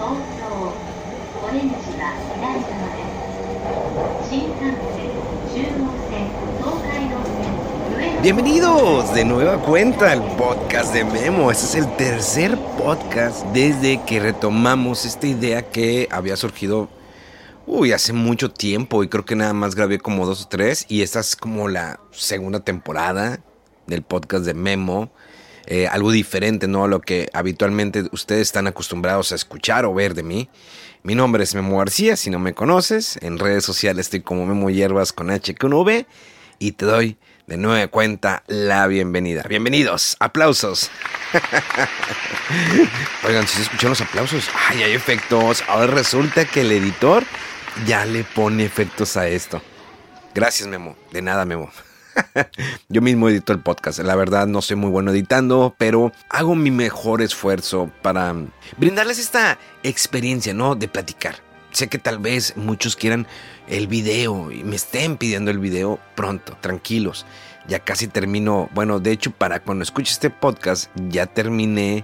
東京オレンジは左側です新幹線中央線東海道線上野 Bienvenidos de nueva cuenta al podcast de Memo. Este es el tercer podcast desde que retomamos esta idea que había surgido, uy, hace mucho tiempo y creo que nada más grabé como dos o tres y esta es como la segunda temporada del podcast de Memo. Eh, algo diferente, ¿no? A lo que habitualmente ustedes están acostumbrados a escuchar o ver de mí. Mi nombre es Memo García, si no me conoces, en redes sociales estoy como Memo Hierbas con H con V y te doy de nueva cuenta la bienvenida. Bienvenidos, aplausos. Oigan, si se escuchan los aplausos, ay, hay efectos. Ahora resulta que el editor ya le pone efectos a esto. Gracias, Memo. De nada, Memo. Yo mismo edito el podcast. La verdad no soy muy bueno editando, pero hago mi mejor esfuerzo para brindarles esta experiencia, ¿no? De platicar. Sé que tal vez muchos quieran el video y me estén pidiendo el video pronto, tranquilos. Ya casi termino, bueno, de hecho para cuando escuche este podcast ya terminé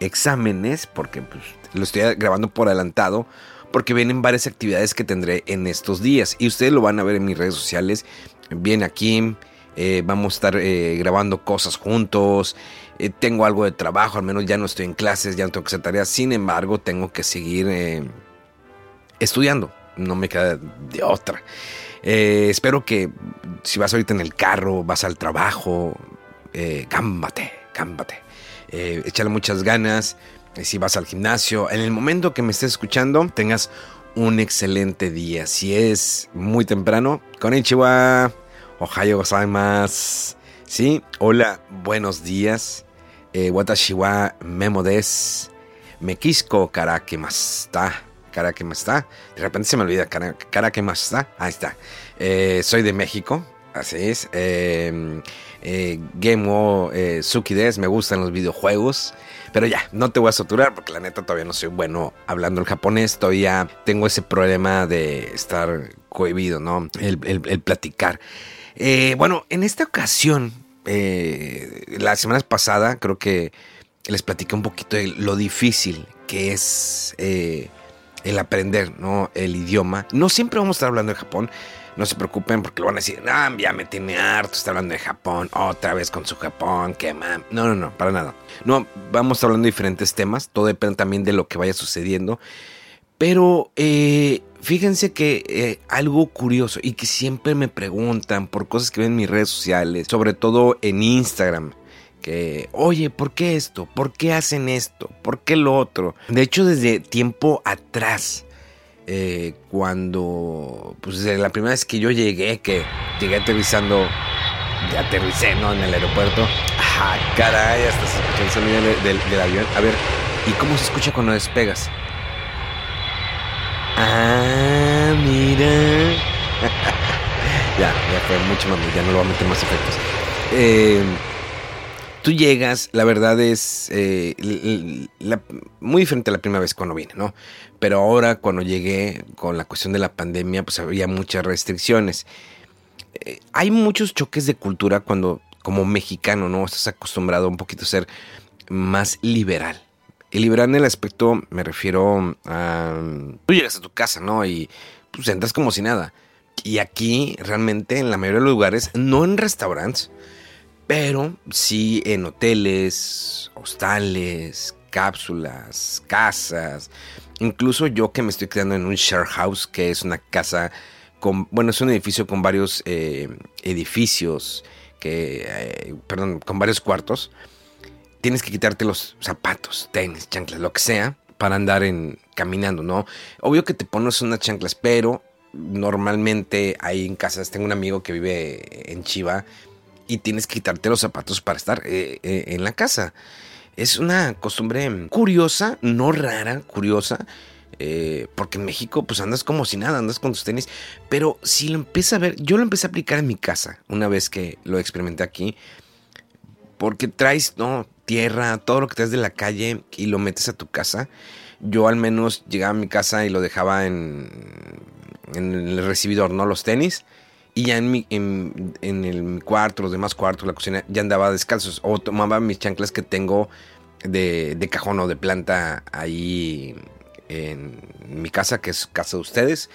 exámenes porque pues, lo estoy grabando por adelantado porque vienen varias actividades que tendré en estos días y ustedes lo van a ver en mis redes sociales. Bien aquí, eh, vamos a estar eh, grabando cosas juntos. eh, tengo algo de trabajo, al menos ya no estoy en clases, ya no tengo que hacer tareas. Sin embargo, tengo que seguir estudiando. No me queda de otra. Espero que si vas ahorita en el carro, vas al trabajo, gámbate. Eh, échale muchas ganas. Si vas al gimnasio, en el momento que me estés escuchando, tengas un excelente día. Si es muy temprano, konnichiwa, ohayo gozaimasu. Sí, hola, buenos días. Eh, watashi wa memo des. Mekisco karakemasta. Karakemasta. De repente se me olvida. kara- Karakemasta. Ahí está. Eh, soy de México. Así es. Eh, eh, Game wo eh, Suki des. Me gustan los videojuegos. Pero ya, no te voy a saturar porque la neta todavía no soy bueno hablando el japonés. Todavía tengo ese problema de estar cohibido, ¿no? El, el- platicar. Eh, bueno, en esta ocasión, eh, la semana pasada, creo que les platiqué un poquito de lo difícil que es eh, el aprender, ¿no? El idioma. No siempre vamos a estar hablando de Japón. No se preocupen porque lo van a decir, ah, ya me tiene harto, está hablando de Japón, otra vez con su Japón, mam. No, no, no, para nada. No, vamos hablando de diferentes temas, todo depende también de lo que vaya sucediendo. Pero eh, fíjense que eh, algo curioso y que siempre me preguntan por cosas que ven en mis redes sociales, sobre todo en Instagram, que, oye, ¿por qué esto? ¿Por qué hacen esto? ¿Por qué lo otro? De hecho, desde tiempo atrás, eh, cuando, pues la primera vez que yo llegué, que llegué aterrizando, ya aterricé, ¿no? En el aeropuerto. Ah, caray, hasta se escucha el sonido de- del- del avión. A ver, ¿y cómo se escucha cuando despegas? Ah, mira. ya, ya fue mucho más, ya no lo voy a meter más efectos. Eh, tú llegas, la verdad es eh, muy diferente a la primera vez cuando vine, ¿no? Pero ahora cuando llegué con la cuestión de la pandemia, pues había muchas restricciones. Eh, hay muchos choques de cultura cuando, como mexicano, ¿no? Estás acostumbrado un poquito a ser más liberal. Y liberal en el aspecto, me refiero a... Tú llegas a tu casa, ¿no? Y pues entras como si nada. Y aquí, realmente, en la mayoría de los lugares, no en restaurantes, pero sí en hoteles, hostales, cápsulas, casas. Incluso yo que me estoy quedando en un share house, que es una casa con, bueno, es un edificio con varios eh, edificios, que, eh, perdón, con varios cuartos. Tienes que quitarte los zapatos, tenis, chanclas, lo que sea, para andar en caminando, ¿no? Obvio que te pones unas chanclas, pero normalmente ahí en casas tengo un amigo que vive en Chiva y tienes que quitarte los zapatos para estar eh, eh, en la casa. Es una costumbre curiosa, no rara, curiosa. Eh, porque en México pues andas como si nada, andas con tus tenis. Pero si lo empieza a ver, yo lo empecé a aplicar en mi casa una vez que lo experimenté aquí. Porque traes, ¿no? Tierra, todo lo que traes de la calle y lo metes a tu casa. Yo al menos llegaba a mi casa y lo dejaba en, en el recibidor, ¿no? Los tenis. Y ya en mi, en, el cuarto, los demás cuartos, la cocina, ya andaba descalzos. O tomaba mis chanclas que tengo de, de cajón o de planta ahí en mi casa, que es casa de ustedes.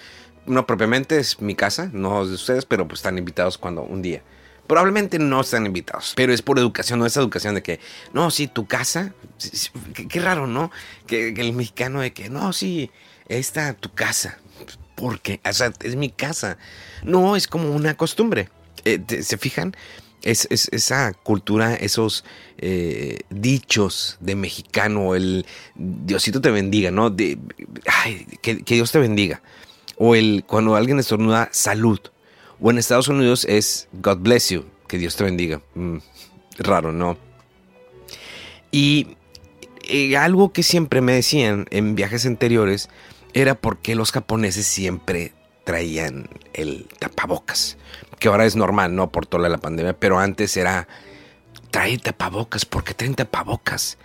No propiamente es mi casa, no es de ustedes, pero pues están invitados cuando un día. Probablemente no están invitados, pero es por educación, no es educación de que, no, sí, tu casa, qué, raro, ¿no? Que, el mexicano de que, no, sí, esta tu casa, porque, o sea, es mi casa. No, es como una costumbre. Eh, ¿Se fijan? Es, esa cultura, esos eh, dichos de mexicano, el Diosito te bendiga, ¿no? De, ay, que, Dios te bendiga. O el cuando alguien estornuda, salud. O en Estados Unidos es God bless you, que Dios te bendiga. Mm, raro, ¿no? Y eh, algo que siempre me decían en viajes anteriores era porque los japoneses siempre traían el tapabocas, que ahora es normal, ¿no? Por toda la pandemia, pero antes era traer tapabocas, ¿por qué traen tapabocas?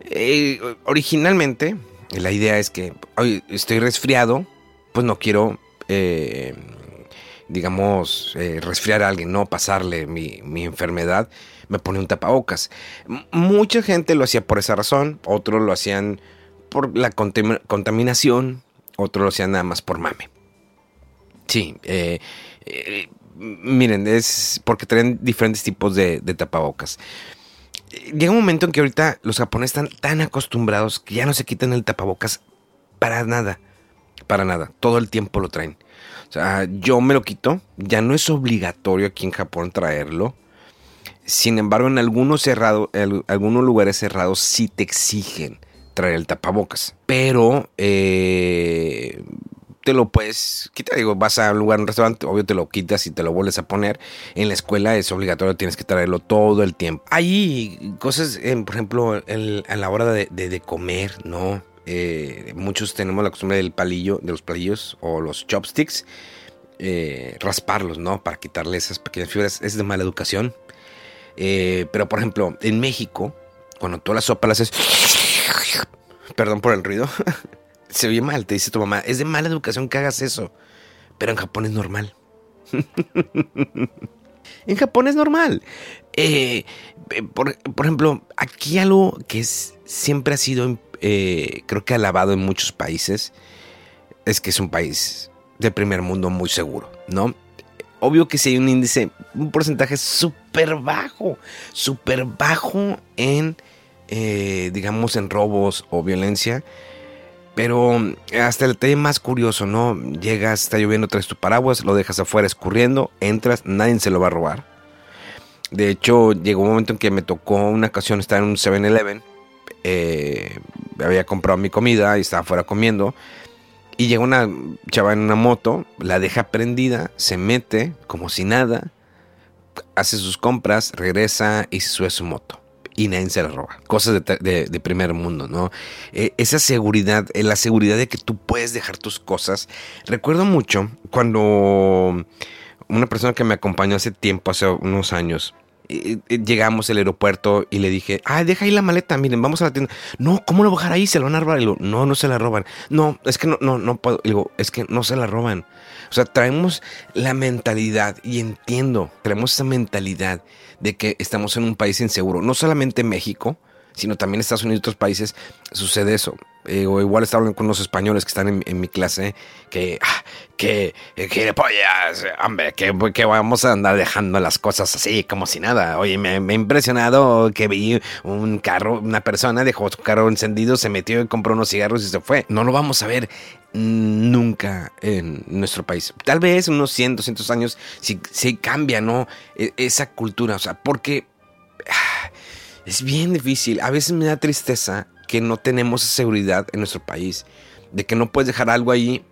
Eh, originalmente, la idea es que hoy estoy resfriado, pues no quiero, eh, digamos, eh, resfriar a alguien, no pasarle mi, mi enfermedad, me pone un tapabocas. mucha gente lo hacía por esa razón, otros lo hacían por la contaminación, otros lo hacían nada más por mame. Sí, eh, eh, miren, es porque traen diferentes tipos de, tapabocas. Llega un momento en que ahorita los japoneses están tan acostumbrados que ya no se quitan el tapabocas para nada. Para nada. Todo el tiempo lo traen. O sea, yo me lo quito. Ya no es obligatorio aquí en Japón traerlo. Sin embargo, en algunos, cerrados, algunos lugares cerrados sí te exigen traer el tapabocas. Pero eh, te lo puedes quitar. Digo, vas a un lugar, un restaurante, obvio te lo quitas y te lo vuelves a poner. En la escuela es obligatorio, tienes que traerlo todo el tiempo. Hay cosas, por ejemplo, a la hora de, comer, ¿no? Eh, muchos tenemos la costumbre del palillo, de los palillos o los chopsticks, eh, rasparlos, ¿no? Para quitarle esas pequeñas fibras. Es de mala educación. Pero, por ejemplo, en México, cuando toda la sopa la haces Perdón por el ruido. Se oye mal, te dice tu mamá. Es de mala educación que hagas eso. Pero en Japón es normal. en Japón es normal. Eh, eh, por, ejemplo, aquí algo que siempre ha sido, eh, creo que alabado en muchos países, es que es un país de primer mundo muy seguro, ¿no? Obvio que si hay un índice, un porcentaje súper bajo, súper bajo en eh, digamos, en robos o violencia. Pero hasta el tema más curioso, ¿no? Llegas, está lloviendo, traes tu paraguas, lo dejas afuera escurriendo, entras, nadie se lo va a robar. De hecho, llegó un momento en que me tocó una ocasión estar en un 7-Eleven. Eh, había comprado mi comida y estaba afuera comiendo. Y llega una chava en una moto, la deja prendida, se mete como si nada, hace sus compras, regresa y se sube a su moto y nadie se la roba. Cosas de, primer mundo, ¿no? Eh, esa seguridad, eh, la seguridad de que tú puedes dejar tus cosas. Recuerdo mucho cuando una persona que me acompañó hace tiempo, hace unos años, llegamos al aeropuerto y le dije, ay, deja ahí la maleta, miren, vamos a la tienda. No, ¿cómo lo bajar ahí? Se lo van a robar. Y digo, no, no se la roban. No, es que no, no, no puedo. Y es que no se la roban. O sea, traemos la mentalidad, y entiendo, traemos esa mentalidad de que estamos en un país inseguro. No solamente México, sino también Estados Unidos y otros países sucede eso. Eh, o igual estaba hablando con unos españoles que están en, mi clase que, ah, que, que pollas, hombre, que, que, vamos a andar dejando las cosas así como si nada. Oye, me, me, ha impresionado que vi un carro, una persona dejó su carro encendido, se metió y compró unos cigarros y se fue. No lo vamos a ver nunca en nuestro país. Tal vez unos 100, 200 años si, si cambia, ¿no? E, esa cultura, o sea, porque... Ah, es bien difícil. A veces me da tristeza que no tenemos seguridad en nuestro país. De que no puedes dejar algo ahí.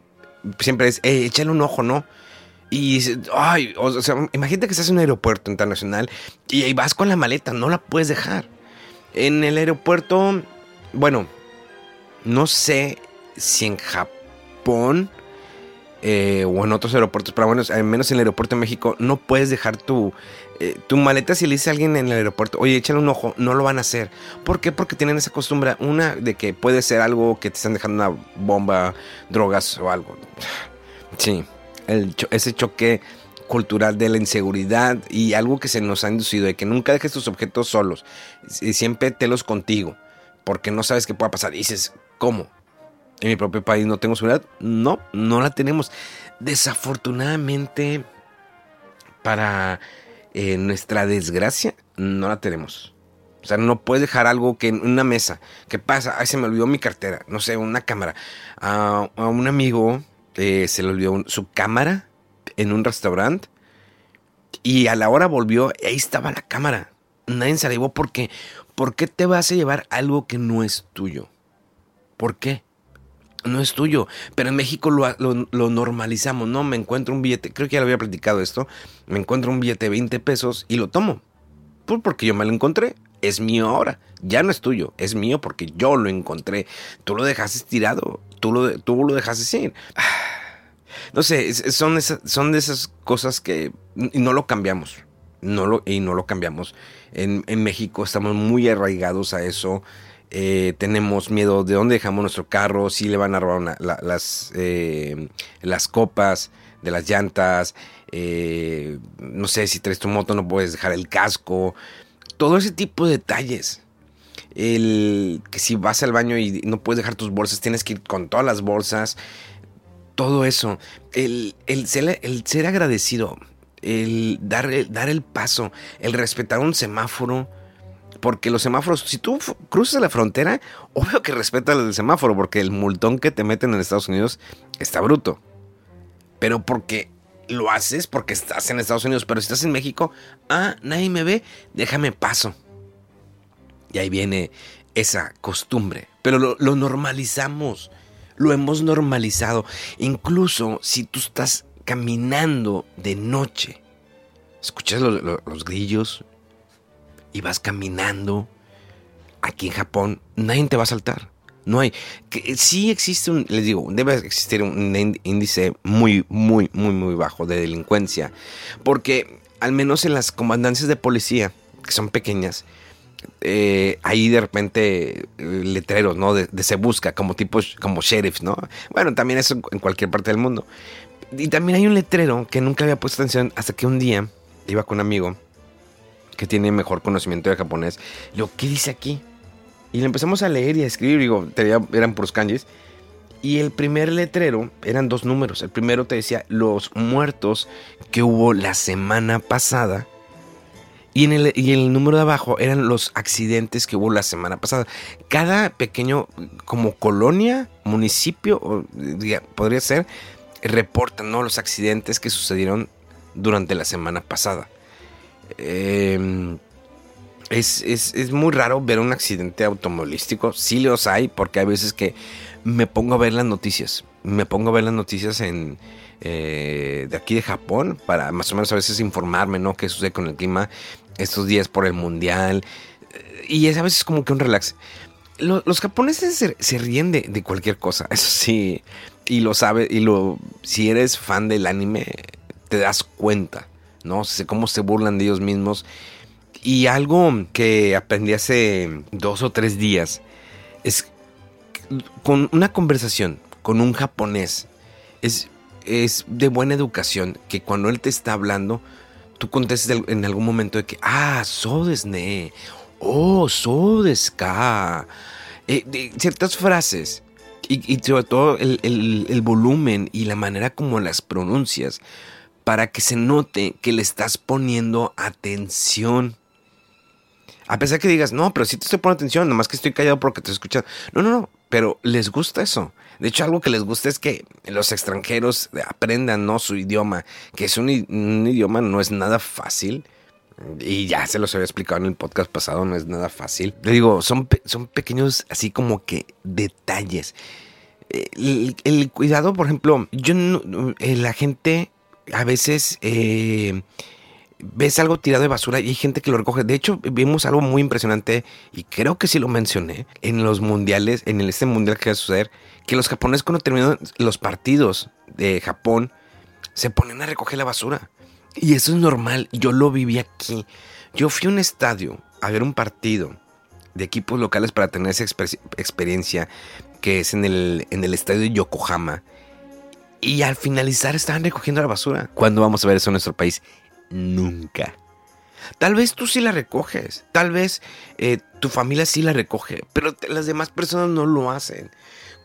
Siempre es, eh, échale un ojo, ¿no? Y, ay, o sea, imagínate que estás en un aeropuerto internacional y ahí vas con la maleta, no la puedes dejar. En el aeropuerto, bueno, no sé si en Japón eh, o en otros aeropuertos, pero bueno, al menos en el aeropuerto de México, no puedes dejar tu, eh, tu maleta si le dice a alguien en el aeropuerto, oye, échale un ojo, no lo van a hacer. ¿Por qué? Porque tienen esa costumbre, una de que puede ser algo que te están dejando una bomba, drogas o algo. Sí, ese choque cultural de la inseguridad y algo que se nos ha inducido de que nunca dejes tus objetos solos y siempre telos contigo porque no sabes qué pueda pasar. Dices, ¿cómo? ¿En mi propio país no tengo seguridad? No, no la tenemos. Desafortunadamente, para eh, nuestra desgracia, no la tenemos. O sea, no puedes dejar algo que en una mesa. ¿Qué pasa? Ay, se me olvidó mi cartera. No sé, una cámara. a un amigo eh, se le olvidó su cámara en un restaurante. Y a la hora volvió, ahí estaba la cámara. Nadie se la llevó porque ¿por qué te vas a llevar algo que no es tuyo? ¿Por qué? No es tuyo. Pero en México lo, lo, normalizamos. No, me encuentro un billete, creo que ya lo había platicado esto. Me encuentro un billete de 20 pesos y lo tomo. Pues porque yo me lo encontré. Es mío ahora. Ya no es tuyo. Es mío porque yo lo encontré. Tú lo dejaste tirado. Tú lo, tú lo dejaste ir. No sé, son, esas, son de esas cosas que no lo cambiamos. No lo, y no lo cambiamos. En, México estamos muy arraigados a eso. Eh, tenemos miedo de dónde dejamos nuestro carro, si le van a robar las, eh, las copas de las llantas, eh, no sé, si traes tu moto no puedes dejar el casco, todo ese tipo de detalles. El que si vas al baño y no puedes dejar tus bolsas, tienes que ir con todas las bolsas, todo eso. El, el, ser, el ser agradecido el dar, dar el paso, el respetar un semáforo. Porque los semáforos, si tú cruzas la frontera, obvio que respeta el semáforo, porque el multón que te meten en Estados Unidos está bruto. Pero porque lo haces, porque estás en Estados Unidos, pero si estás en México, ah, nadie me ve, déjame paso. Y ahí viene esa costumbre. Pero lo, lo normalizamos, lo hemos normalizado. Incluso si tú estás caminando de noche. Escuchas los grillos y vas caminando. Aquí en Japón nadie te va a saltar. No hay. Que, sí existe un, les digo, debe existir un índice muy, muy, muy, muy bajo de delincuencia. Porque al menos en las comandancias de policía, que son pequeñas, eh, ahí de repente eh, letreros, ¿no? De, se busca, como tipos, como sheriffs, ¿no? Bueno, también eso en cualquier parte del mundo. Y también hay un letrero que nunca había puesto atención hasta que un día iba con un amigo que tiene mejor conocimiento de japonés. Digo, ¿qué dice aquí? Y le empezamos a leer y a escribir. Digo, eran puros kanjis. Y el primer letrero eran dos números. El primero te decía los muertos que hubo la semana pasada. Y, en el, y el número de abajo eran los accidentes que hubo la semana pasada. Cada pequeño, como colonia, municipio, podría ser, reportan ¿no? los accidentes que sucedieron durante la semana pasada. Em, es, muy raro ver un accidente automovilístico. Sí los hay, porque hay veces que me pongo a ver las noticias. Me pongo a ver las noticias en, eh, de aquí de Japón para más o menos a veces informarme, ¿no? ¿Qué sucede con el clima estos días por el mundial? Y es a veces como que un relax. Los, japoneses se, ríen de, de, cualquier cosa, eso sí y lo sabes, y lo, si eres fan del anime, te das cuenta, ¿no? Sé cómo se burlan de ellos mismos. Y algo que aprendí hace dos o tres días es con una conversación con un japonés, es, es de buena educación que cuando él te está hablando, tú contestes en algún momento de que, ah, so ne, oh, so deska. Eh, ciertas frases y, sobre todo el, volumen y la manera como las pronuncias para que se note que le estás poniendo atención. A pesar que digas, no, pero sí te estoy poniendo atención, nomás que estoy callado porque te escuchas. No, no, no, pero les gusta eso. De hecho, algo que les gusta es que los extranjeros aprendan ¿no? su idioma, que es un, idioma, no es nada fácil. Y ya se los había explicado en el podcast pasado, no es nada fácil. Le digo, son, son pequeños así como que detalles. El, cuidado, por ejemplo, yo eh, la gente a veces eh, ves algo tirado de basura y hay gente que lo recoge. De hecho, vimos algo muy impresionante y creo que sí lo mencioné en los mundiales, en este mundial que va a suceder, que los japoneses cuando terminan los partidos de Japón se ponen a recoger la basura. Y eso es normal, yo lo viví aquí. Yo fui a un estadio a ver un partido de equipos locales para tener esa experiencia que es en el, en el estadio de Yokohama. Y al finalizar estaban recogiendo la basura. ¿Cuándo vamos a ver eso en nuestro país? Nunca. Tal vez tú sí la recoges, tal vez eh, tu familia sí la recoge, pero las demás personas no lo hacen.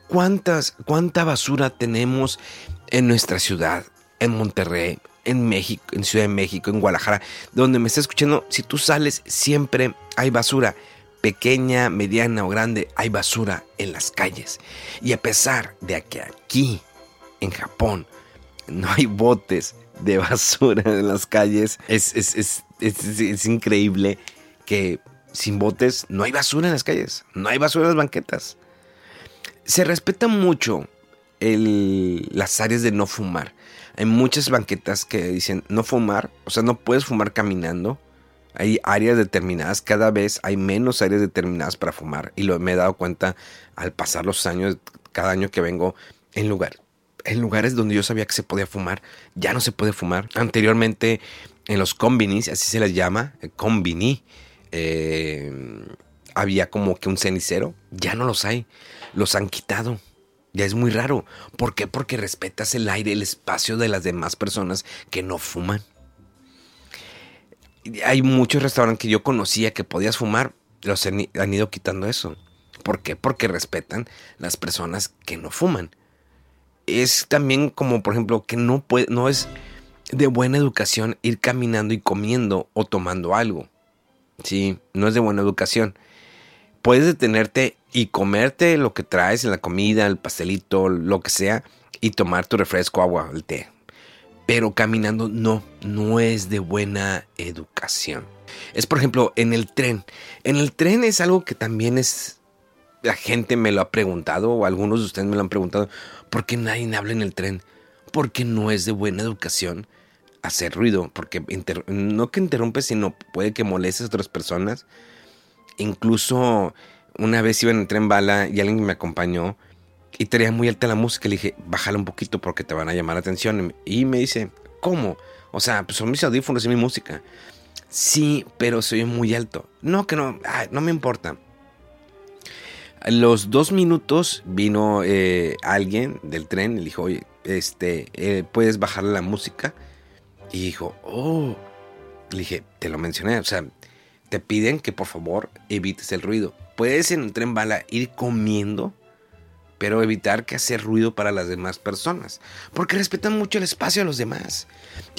¿Cuántas, ¿Cuánta basura tenemos en nuestra ciudad, en Monterrey, en México, en Ciudad de México, en Guadalajara, donde me está escuchando? Si tú sales, siempre hay basura pequeña, mediana o grande, hay basura en las calles. Y a pesar de que aquí, en Japón, no hay botes de basura en las calles, es, es, increíble que sin botes no hay basura en las calles, no hay basura en las banquetas. Se respeta mucho las áreas de no fumar. Hay muchas banquetas que dicen no fumar, o sea, no puedes fumar caminando hay áreas determinadas, cada vez hay menos áreas determinadas para fumar. Y lo me he dado cuenta al pasar los años, cada año que vengo en lugar, en lugares donde yo sabía que se podía fumar, ya no se puede fumar. Anteriormente en los combinis, así se les llama, combini, eh, había como que un cenicero, ya no los hay, los han quitado. Ya es muy raro. ¿Por qué? Porque respetas el aire, el espacio de las demás personas que no fuman hay muchos restaurantes que yo conocía que podías fumar, los han, ido quitando eso. ¿Por qué? Porque respetan las personas que no fuman. Es también como, por ejemplo, que no, puede, no es de buena educación ir caminando y comiendo o tomando algo. Sí, no es de buena educación. Puedes detenerte y comerte lo que traes en la comida, el pastelito, lo que sea, y tomar tu refresco, agua, el té, pero caminando no, no es de buena educación. Es por ejemplo en el tren. En el tren es algo que también es... La gente me lo ha preguntado o algunos de ustedes me lo han preguntado. ¿Por qué nadie habla en el tren? Porque no es de buena educación hacer ruido. Porque no que interrumpe, sino puede que molestes a otras personas. Incluso una vez iba en el tren bala y alguien me acompañó y tenía muy alta la música. Le dije, bájala un poquito porque te van a llamar la atención. Y me dice, ¿cómo? O sea, pues son mis audífonos y mi música. Sí, pero soy muy alto. No, que no, no me importa. Los dos minutos vino eh, alguien del tren y dijo, oye, este, eh, ¿puedes bajarle la música? Y dijo, oh. Le dije, te lo mencioné, o sea, te piden que por favor evites el ruido. Puedes en un tren bala ir comiendo pero evitar que hacer ruido para las demás personas, porque respetan mucho el espacio de los demás.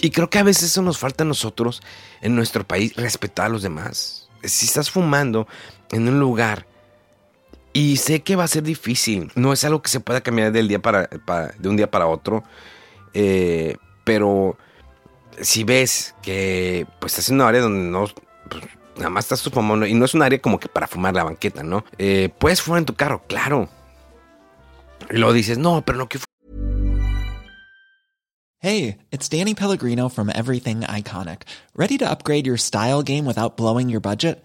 Y creo que a veces eso nos falta a nosotros en nuestro país, respetar a los demás. Si estás fumando en un lugar y sé que va a ser difícil, no es algo que se pueda cambiar del día para, de un día para otro, eh, pero si ves que pues estás en un área donde no pues, nada más estás fumando y no es un área como que para fumar la banqueta, ¿no? Eh, puedes fumar en tu carro, claro, Y luego dices, no, pero no que. Hey, it's Danny Pellegrino from Everything Iconic. Ready to upgrade your style game without blowing your budget?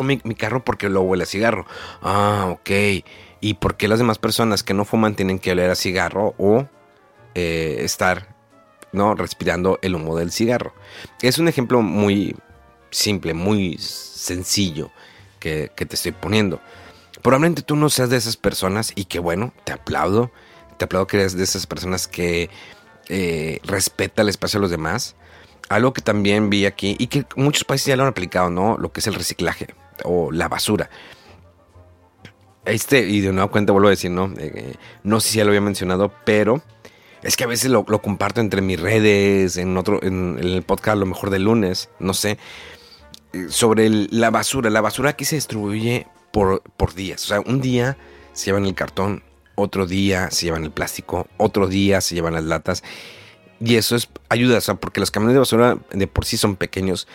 Mi, mi carro porque lo huele a cigarro. Ah, ok. ¿Y por qué las demás personas que no fuman tienen que oler a cigarro o eh, estar no respirando el humo del cigarro? Es un ejemplo muy simple, muy sencillo que, te estoy poniendo. Probablemente tú no seas de esas personas y que bueno, te aplaudo. Te aplaudo que eres de esas personas que eh, respeta el espacio de los demás. Algo que también vi aquí y que muchos países ya lo han aplicado, ¿no? Lo que es el reciclaje o la basura. Este, y de nuevo cuenta vuelvo a decir, ¿no? Eh, no sé si ya lo había mencionado, pero es que a veces lo, comparto entre mis redes, en otro, en, el podcast a lo mejor de lunes, no sé eh, sobre la basura. La basura aquí se distribuye por, por días. O sea, un día se llevan el cartón, otro día se llevan el plástico, otro día se llevan las latas. Y eso es ayuda, o sea, porque los camiones de basura de por sí son pequeños,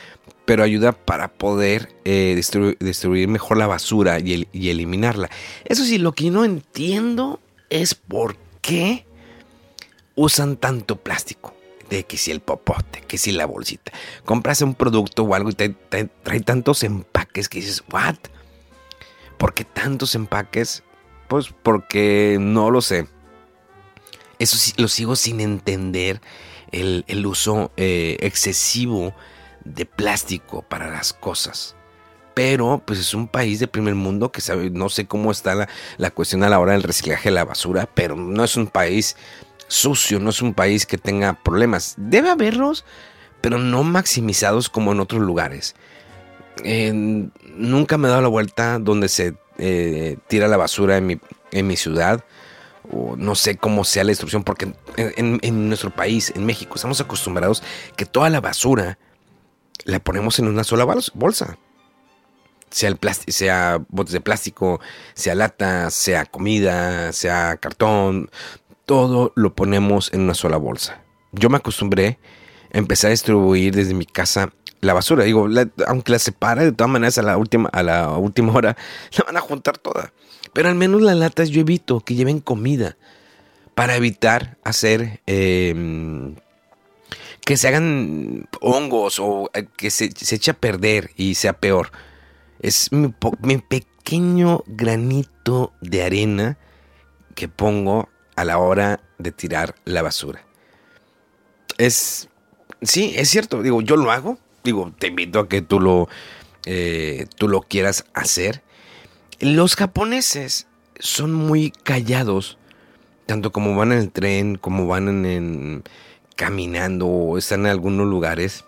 pero ayuda para poder eh, distribuir, mejor la basura y, y, eliminarla. Eso sí, lo que no entiendo es por qué usan tanto plástico. De que si el popote, que si la bolsita. Compras un producto o algo y te, trae tantos empaques que dices, ¿what? ¿Por qué tantos empaques? Pues porque no lo sé. Eso sí, lo sigo sin entender. El, uso eh, excesivo de plástico para las cosas. Pero pues es un país de primer mundo que sabe, no sé cómo está la, la cuestión a la hora del reciclaje de la basura, pero no es un país sucio, no es un país que tenga problemas. Debe haberlos, pero no maximizados como en otros lugares. nunca me he dado la vuelta donde se eh, tira la basura en mi, en mi ciudad. O no sé cómo sea la instrucción, porque en, en, nuestro país, en México, estamos acostumbrados que toda la basura la ponemos en una sola bolsa. Sea, el sea botes de plástico, sea lata, sea comida, sea cartón, todo lo ponemos en una sola bolsa. Yo me acostumbré a empezar a distribuir desde mi casa la basura. Digo, aunque la separe, de todas maneras a la última, a la última hora la van a juntar toda. Pero al menos las latas yo evito que lleven comida para evitar hacer em, que se hagan hongos o eh, que se, eche a perder y sea peor. Es mi, pequeño granito de arena que pongo a la hora de tirar la basura. Es, sí, es cierto, digo, yo lo hago, digo, te invito a que tú lo, eh, tú lo quieras hacer. Los japoneses son muy callados, tanto como van en el tren, como van en caminando o están en algunos lugares.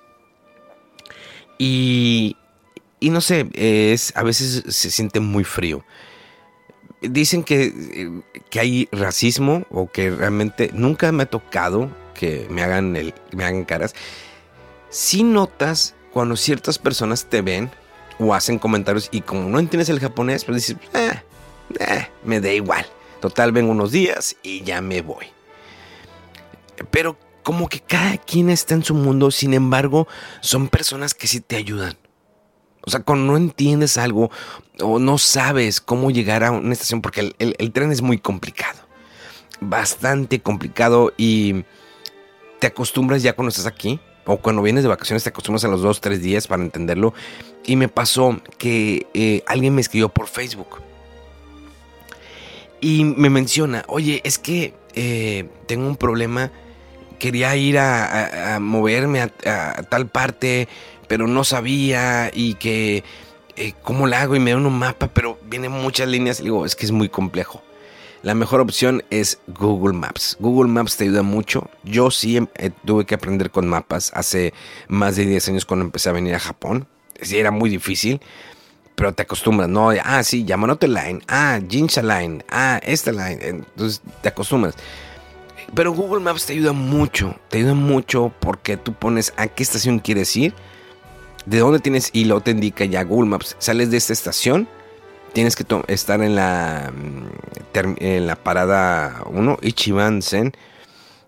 Y, y no sé, es, a veces se siente muy frío. Dicen que, que, hay racismo o que realmente nunca me ha tocado que me hagan, el, me hagan caras. Si notas cuando ciertas personas te ven o hacen comentarios y como no entiendes el japonés, pues dices, eh, eh, me da igual. Total, vengo unos días y ya me voy. Pero como que cada quien está en su mundo, sin embargo, son personas que sí te ayudan. O sea, cuando no entiendes algo o no sabes cómo llegar a una estación, porque el, tren es muy complicado, bastante complicado y te acostumbras ya cuando estás aquí, o cuando vienes de vacaciones te acostumbras a los dos, tres días para entenderlo. Y me pasó que eh, alguien me escribió por Facebook y me menciona, oye, es que eh, tengo un problema quería ir a, moverme a, tal parte, pero no sabía y que eh, cómo la hago y me da un mapa, pero vienen muchas líneas. Y digo, es que es muy complejo. La mejor opción es Google Maps. Google Maps te ayuda mucho. Yo sí em, eh, tuve que aprender con mapas hace más de 10 años cuando empecé a venir a Japón. Sí, era muy difícil, pero te acostumbras, ¿no? Ah, sí, Yamanote Line, ah, Jinsha Line, ah, esta line. Entonces te acostumbras. Pero Google Maps te ayuda mucho, te ayuda mucho porque tú pones a qué estación quieres ir, de dónde tienes y lo te indica ya Google Maps. Sales de esta estación, tienes que estar en la, mm, en la parada 1, Ichiban-sen,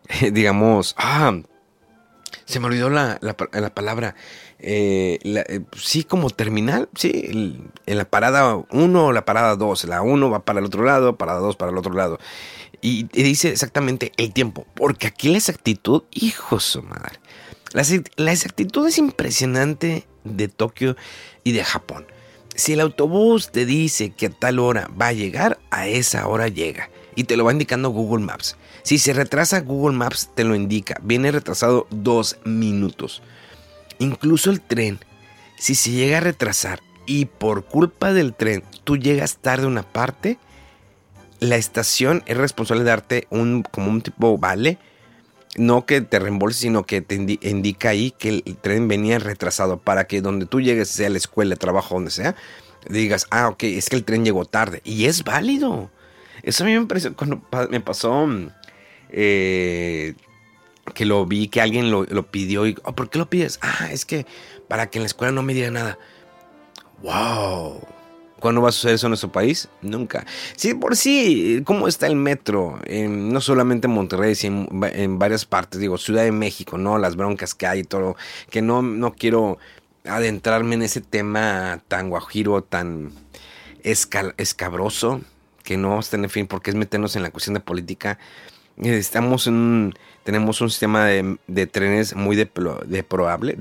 digamos, ah, se me olvidó la, palabra. Eh, eh, sí, como terminal, sí, en la parada 1 o la parada 2. La 1 va para el otro lado, parada 2 para el otro lado. Y, dice exactamente el tiempo, porque aquí la exactitud, hijo su madre. La, la exactitud es impresionante de Tokio y de Japón. Si el autobús te dice que a tal hora va a llegar, a esa hora llega. Y te lo va indicando Google Maps. Si se retrasa Google Maps, te lo indica. Viene retrasado dos minutos. Incluso el tren, si se llega a retrasar y por culpa del tren tú llegas tarde a una parte, la estación es responsable de darte un, como un tipo vale. No que te reembolse, sino que te indica ahí que el tren venía retrasado para que donde tú llegues, sea la escuela, trabajo, donde sea, digas, ah, ok, es que el tren llegó tarde. Y es válido. Eso a mí me pareció, cuando me pasó eh, que lo vi, que alguien lo, pidió y, oh, ¿por qué lo pides? Ah, es que para que en la escuela no me diga nada. wow. ¿Cuándo va a suceder eso en nuestro país? Nunca. Sí, por sí, ¿cómo está el metro? no solamente en Monterrey, sino en, varias partes. Digo, Ciudad de México, ¿no? Las broncas que hay todo. Que no, no quiero adentrarme en ese tema tan guajiro, tan escabroso, que no está en fin, porque es meternos en la cuestión de política. Estamos en un tenemos un sistema de, trenes muy deplorable.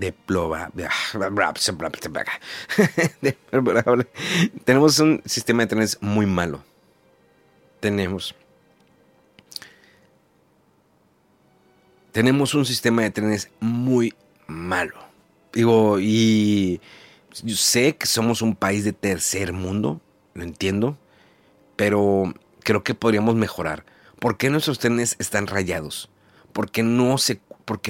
Tenemos un sistema de trenes muy malo. Tenemos. Tenemos un sistema de trenes muy malo. Digo, y sé que somos un país de tercer mundo, lo entiendo, pero creo que podríamos mejorar. ¿Por qué nuestros trenes están rayados? ¿Por qué no se,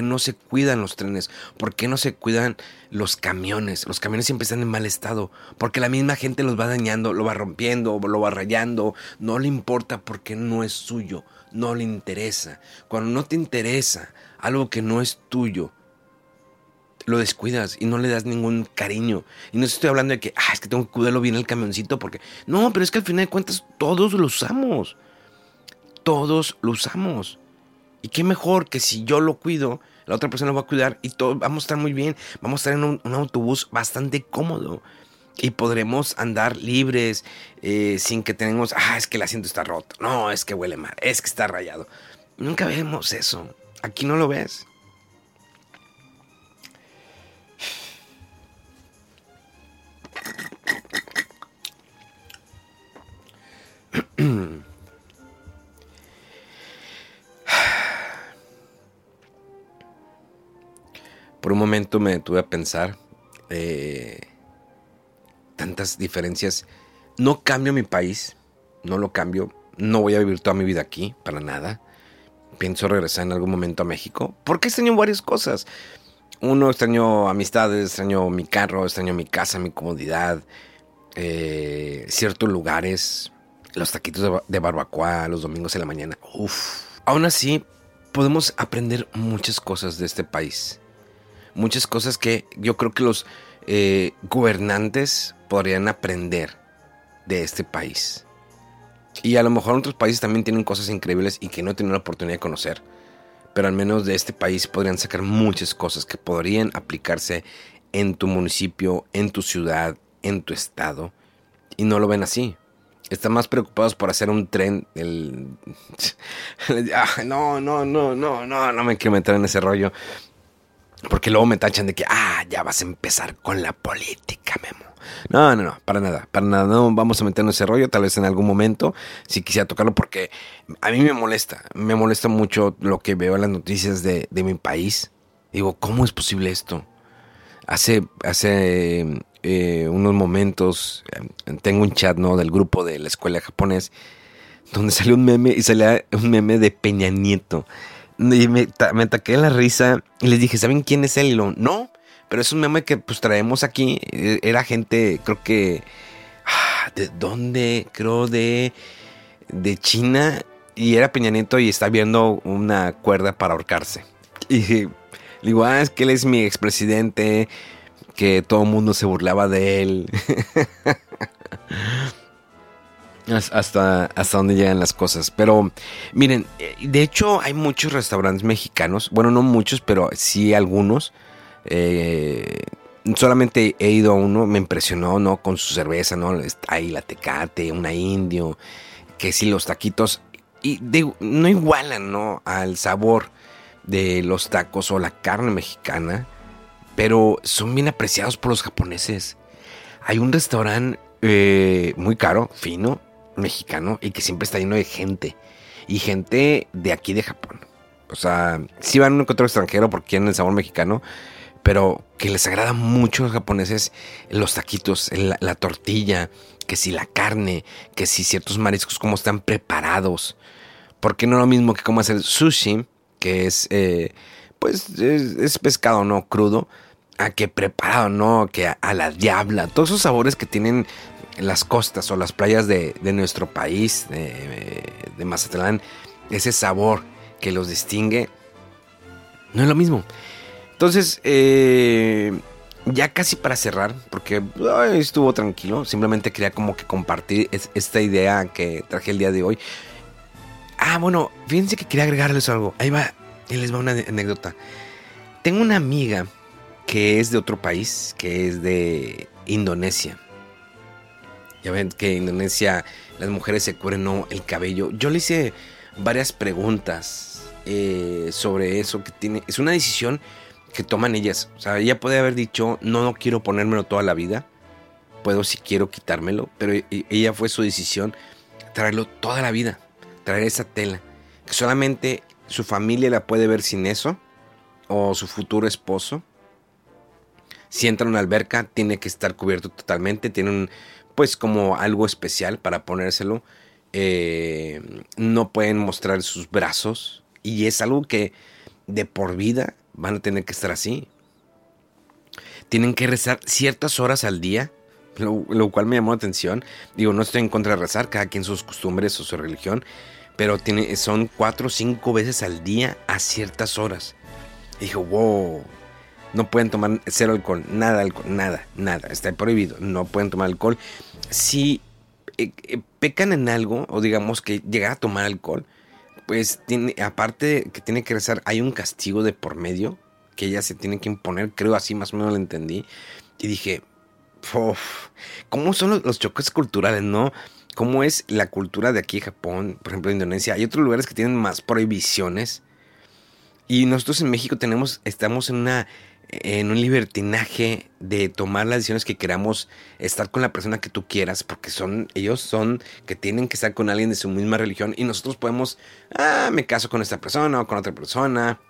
no se cuidan los trenes? ¿Por qué no se cuidan los camiones? Los camiones siempre están en mal estado. Porque la misma gente los va dañando, lo va rompiendo, lo va rayando. No le importa porque no es suyo. No le interesa. Cuando no te interesa algo que no es tuyo, lo descuidas y no le das ningún cariño. Y no estoy hablando de que, ah, es que tengo que cuidarlo bien el camioncito porque... No, pero es que al final de cuentas todos lo usamos. Todos lo usamos. Y qué mejor que si yo lo cuido, la otra persona lo va a cuidar y todo, vamos a estar muy bien. Vamos a estar en un, autobús bastante cómodo. Y podremos andar libres eh, sin que tengamos, ah, es que el asiento está roto. No, es que huele mal, es que está rayado. Nunca vemos eso. Aquí no lo ves. Por un momento me detuve a pensar eh, tantas diferencias. No cambio mi país, no lo cambio, no voy a vivir toda mi vida aquí, para nada. Pienso regresar en algún momento a México, porque extraño varias cosas. Uno, extraño amistades, extraño mi carro, extraño mi casa, mi comodidad, eh, ciertos lugares, los taquitos de, barbacoa los domingos en la mañana. Aún así, podemos aprender muchas cosas de este país muchas cosas que yo creo que los eh, gobernantes podrían aprender de este país. Y a lo mejor otros países también tienen cosas increíbles y que no tienen la oportunidad de conocer. Pero al menos de este país podrían sacar muchas cosas que podrían aplicarse en tu municipio, en tu ciudad, en tu estado. Y no lo ven así. Están más preocupados por hacer un tren. El... no, no, no, no, no, no me quiero meter en ese rollo. Porque luego me tachan de que, ah, ya vas a empezar con la política, Memo. No, no, no, para nada, para nada, no vamos a meternos ese rollo, tal vez en algún momento, si quisiera tocarlo, porque a mí me molesta, me molesta mucho lo que veo en las noticias de, mi país. Digo, ¿cómo es posible esto? Hace, hace eh, unos momentos eh, tengo un chat, ¿no? Del grupo de la escuela japonés, donde salió un meme y salía un meme de Peña Nieto. Y me, me ataqué la risa y les dije, ¿saben quién es él? Y lo, no, pero es un meme que pues traemos aquí. E, era gente, creo que... Ah, ¿De dónde? Creo de... De China. Y era Peña Nieto y está viendo una cuerda para ahorcarse. Y dije, digo, ah, es que él es mi expresidente. Que todo el mundo se burlaba de él. hasta, hasta dónde llegan las cosas. Pero miren, eh, de hecho hay muchos restaurantes mexicanos. Bueno, no muchos, pero sí algunos. Eh, solamente he ido a uno, me impresionó, ¿no? Con su cerveza, ¿no? Ahí la tecate, una indio. Que sí, los taquitos. Y no igualan, ¿no? Al sabor de los tacos o la carne mexicana. Pero son bien apreciados por los japoneses. Hay un restaurante eh, muy caro, fino, mexicano y que siempre está lleno de gente. Y gente de aquí de Japón. O sea, si van a un otro extranjero porque quieren el sabor mexicano, pero que les agrada mucho a los japoneses los taquitos, la, tortilla, que si la carne, que si ciertos mariscos, cómo están preparados. Porque no es lo mismo que como hacer sushi, que es, eh, pues, es, pescado, ¿no? Crudo, a que preparado, ¿no? Que a, la diabla. Todos esos sabores que tienen las costas o las playas de, nuestro país, de, Mazatlán, ese sabor que los distingue, no es lo mismo. Entonces, eh, ya casi para cerrar, porque estuvo tranquilo, simplemente quería como que compartir es- esta idea que traje el día de hoy. Ah, bueno, fíjense que quería agregarles algo. Ahí va, ahí les va una anécdota. Tengo una amiga que es de otro país, que es de Indonesia. Ya ven que en Indonesia las mujeres se cubren ¿no? el cabello. Yo le hice varias preguntas eh, sobre eso que tiene. Es una decisión que toman ellas. O sea, ella puede haber dicho, no, no quiero ponérmelo toda la vida. Puedo si quiero quitármelo. Pero e- ella fue su decisión traerlo toda la vida. Traer esa tela. Que solamente su familia la puede ver sin eso. O su futuro esposo. Si entra a una alberca, tiene que estar cubierto totalmente. Tiene un, pues como algo especial para ponérselo. Eh, no pueden mostrar sus brazos. Y es algo que de por vida van a tener que estar así. Tienen que rezar ciertas horas al día, lo, cual me llamó la atención. Digo, no estoy en contra de rezar, cada quien sus costumbres o su religión, pero tiene, son cuatro o cinco veces al día a ciertas horas. Y dije, wow, no pueden tomar cero alcohol, nada alcohol, nada, nada, está prohibido, no pueden tomar alcohol. Si eh, eh, pecan en algo, o digamos que llegar a tomar alcohol, pues tiene, aparte que tiene que rezar, hay un castigo de por medio que ella se tiene que imponer, creo así más o menos lo entendí. Y dije, "Uf, ¿cómo son los, los choques culturales, no? ¿Cómo es la cultura de aquí Japón, por ejemplo, Indonesia? Hay otros lugares que tienen más prohibiciones. Y nosotros en México tenemos, estamos en una en un libertinaje de tomar las decisiones que queramos, estar con la persona que tú quieras, porque son, ellos son que tienen que estar con alguien de su misma religión y nosotros podemos, ah, me caso con esta persona o con otra persona,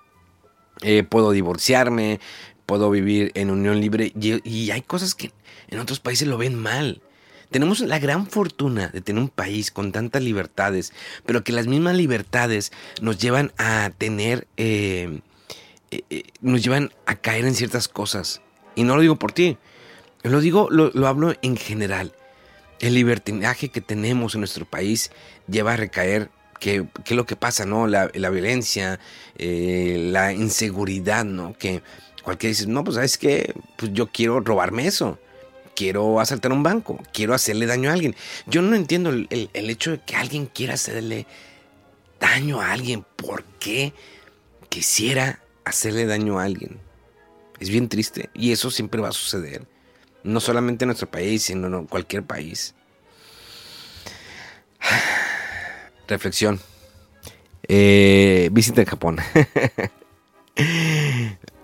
eh, puedo divorciarme, puedo vivir en unión libre y, hay cosas que en otros países lo ven mal. Tenemos la gran fortuna de tener un país con tantas libertades, pero que las mismas libertades nos llevan a tener, eh, eh, eh, nos llevan a caer en ciertas cosas. Y no lo digo por ti, lo digo, lo, lo hablo en general. El libertinaje que tenemos en nuestro país lleva a recaer que, que es lo que pasa, ¿no? La, la violencia, eh, la inseguridad, ¿no? Que cualquiera dice, no, pues sabes que pues yo quiero robarme eso, quiero asaltar un banco, quiero hacerle daño a alguien. Yo no entiendo el- el hecho de que alguien quiera hacerle daño a alguien. ¿Por qué quisiera hacerle daño a alguien? Es bien triste y eso siempre va a suceder. No solamente en nuestro país, sino en cualquier país. Reflexión. Eh, visita en Japón.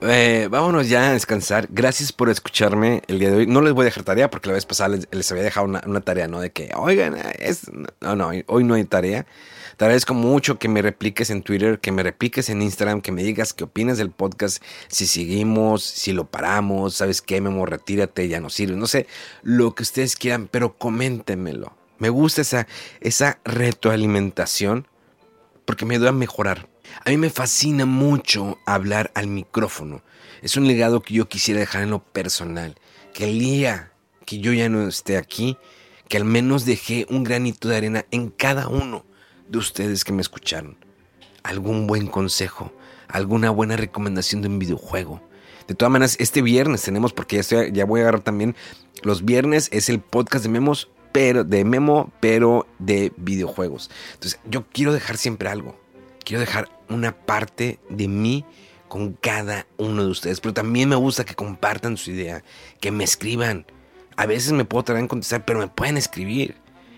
Eh, vámonos ya a descansar. Gracias por escucharme el día de hoy. No les voy a dejar tarea porque la vez pasada les, había dejado una, una tarea, ¿no? De que, oigan, es... no, no, hoy no hay tarea. Te agradezco mucho que me repliques en Twitter, que me repliques en Instagram, que me digas qué opinas del podcast, si seguimos, si lo paramos, ¿sabes qué, Memo? Retírate, ya no sirve. No sé, lo que ustedes quieran, pero coméntenmelo. Me gusta esa, esa retroalimentación porque me ayuda a mejorar. A mí me fascina mucho hablar al micrófono. Es un legado que yo quisiera dejar en lo personal. Que el día que yo ya no esté aquí, que al menos dejé un granito de arena en cada uno de ustedes que me escucharon. Algún buen consejo, alguna buena recomendación de un videojuego. De todas maneras, este viernes tenemos, porque ya, ya voy a agarrar también, los viernes es el podcast de memos, pero de memo, pero de videojuegos. Entonces, yo quiero dejar siempre algo. Quiero dejar una parte de mí con cada uno de ustedes. Pero también me gusta que compartan su idea, que me escriban. A veces me puedo tardar en contestar, pero me pueden escribir.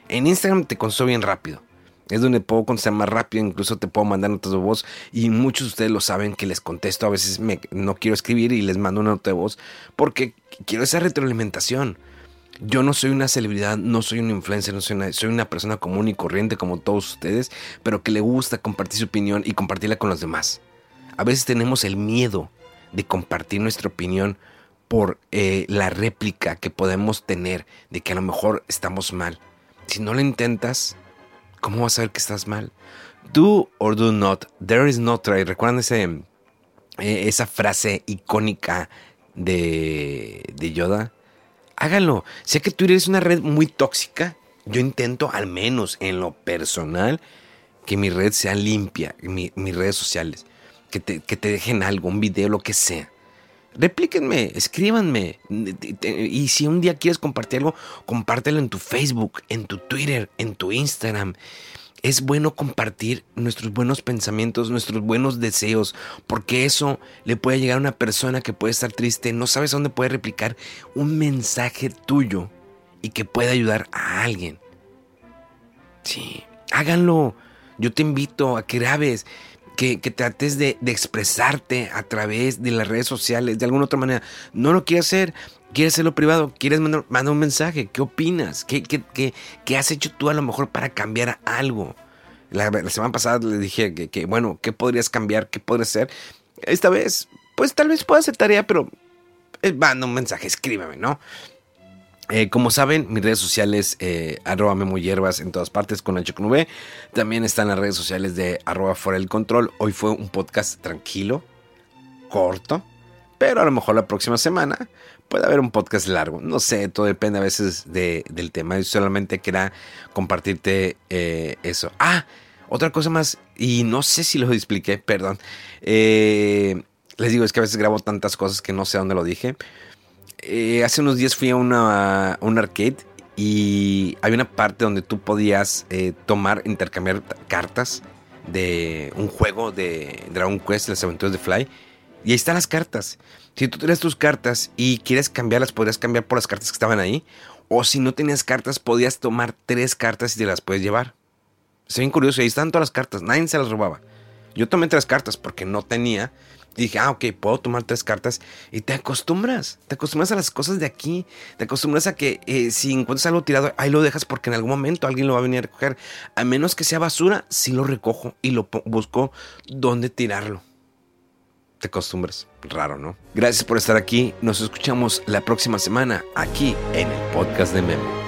En Instagram te contesto bien rápido. Es donde puedo contestar más rápido, incluso te puedo mandar notas de voz. Y muchos de ustedes lo saben que les contesto. A veces me, no quiero escribir y les mando una nota de voz porque quiero esa retroalimentación. Yo no soy una celebridad, no soy un influencer, no soy una, soy una persona común y corriente como todos ustedes, pero que le gusta compartir su opinión y compartirla con los demás. A veces tenemos el miedo de compartir nuestra opinión por eh, la réplica que podemos tener de que a lo mejor estamos mal. Si no lo intentas, ¿cómo vas a saber que estás mal? Do or do not. There is no try. ¿Recuerdan ese, eh, esa frase icónica de, de Yoda? Háganlo. Sé que Twitter es una red muy tóxica. Yo intento, al menos en lo personal, que mi red sea limpia, mi- mis redes sociales. Que te, que te dejen algo, un video, lo que sea. Replíquenme, escríbanme. Y si un día quieres compartir algo, compártelo en tu Facebook, en tu Twitter, en tu Instagram. Es bueno compartir nuestros buenos pensamientos, nuestros buenos deseos, porque eso le puede llegar a una persona que puede estar triste, no sabes dónde puede replicar un mensaje tuyo y que pueda ayudar a alguien. Sí, háganlo. Yo te invito a que grabes, que, trates de, expresarte a través de las redes sociales, de alguna otra manera. No lo quieres hacer, quieres hacerlo privado, quieres mandar, un mensaje. ¿Qué opinas? ¿Qué, qué, has hecho tú a lo mejor para cambiar algo? La, semana pasada le dije que, bueno, ¿qué podrías cambiar? ¿Qué podrías hacer? Esta vez, pues tal vez pueda hacer tarea, pero eh, manda un mensaje, escríbeme, ¿no? Eh, como saben, mis redes sociales, eh, arroba Memo Hierbas en todas partes con H con V. También están las redes sociales de arroba fuera el control. Hoy fue un podcast tranquilo, corto, pero a lo mejor la próxima semana puede haber un podcast largo. No sé, todo depende a veces del tema. Yo solamente quería compartirte eh, eso. Ah, otra cosa más, y no sé si lo expliqué, perdón. les digo, es que a veces grabo tantas cosas que no sé dónde lo dije. Eh, hace unos días fui a una, un arcade y hay una parte donde tú podías eh, tomar, intercambiar cartas de un juego de Dragon Quest, las aventuras de Fly. Y ahí están las cartas. Si tú tienes tus cartas y quieres cambiarlas, podrías cambiar por las cartas que estaban ahí. O si no tenías cartas, podías tomar tres cartas y te las puedes llevar. Es bien curioso, ahí están todas las cartas, nadie se las robaba. Yo tomé tres cartas porque no tenía dije, ah, ok, puedo tomar tres cartas. Y te acostumbras. Te acostumbras a las cosas de aquí. Te acostumbras a que eh, si encuentras algo tirado, ahí lo dejas porque en algún momento alguien lo va a venir a recoger. A menos que sea basura, sí lo recojo y lo busco dónde tirarlo. Te acostumbras. Raro, ¿no? Gracias por estar aquí. Nos escuchamos la próxima semana aquí en el podcast de Memo.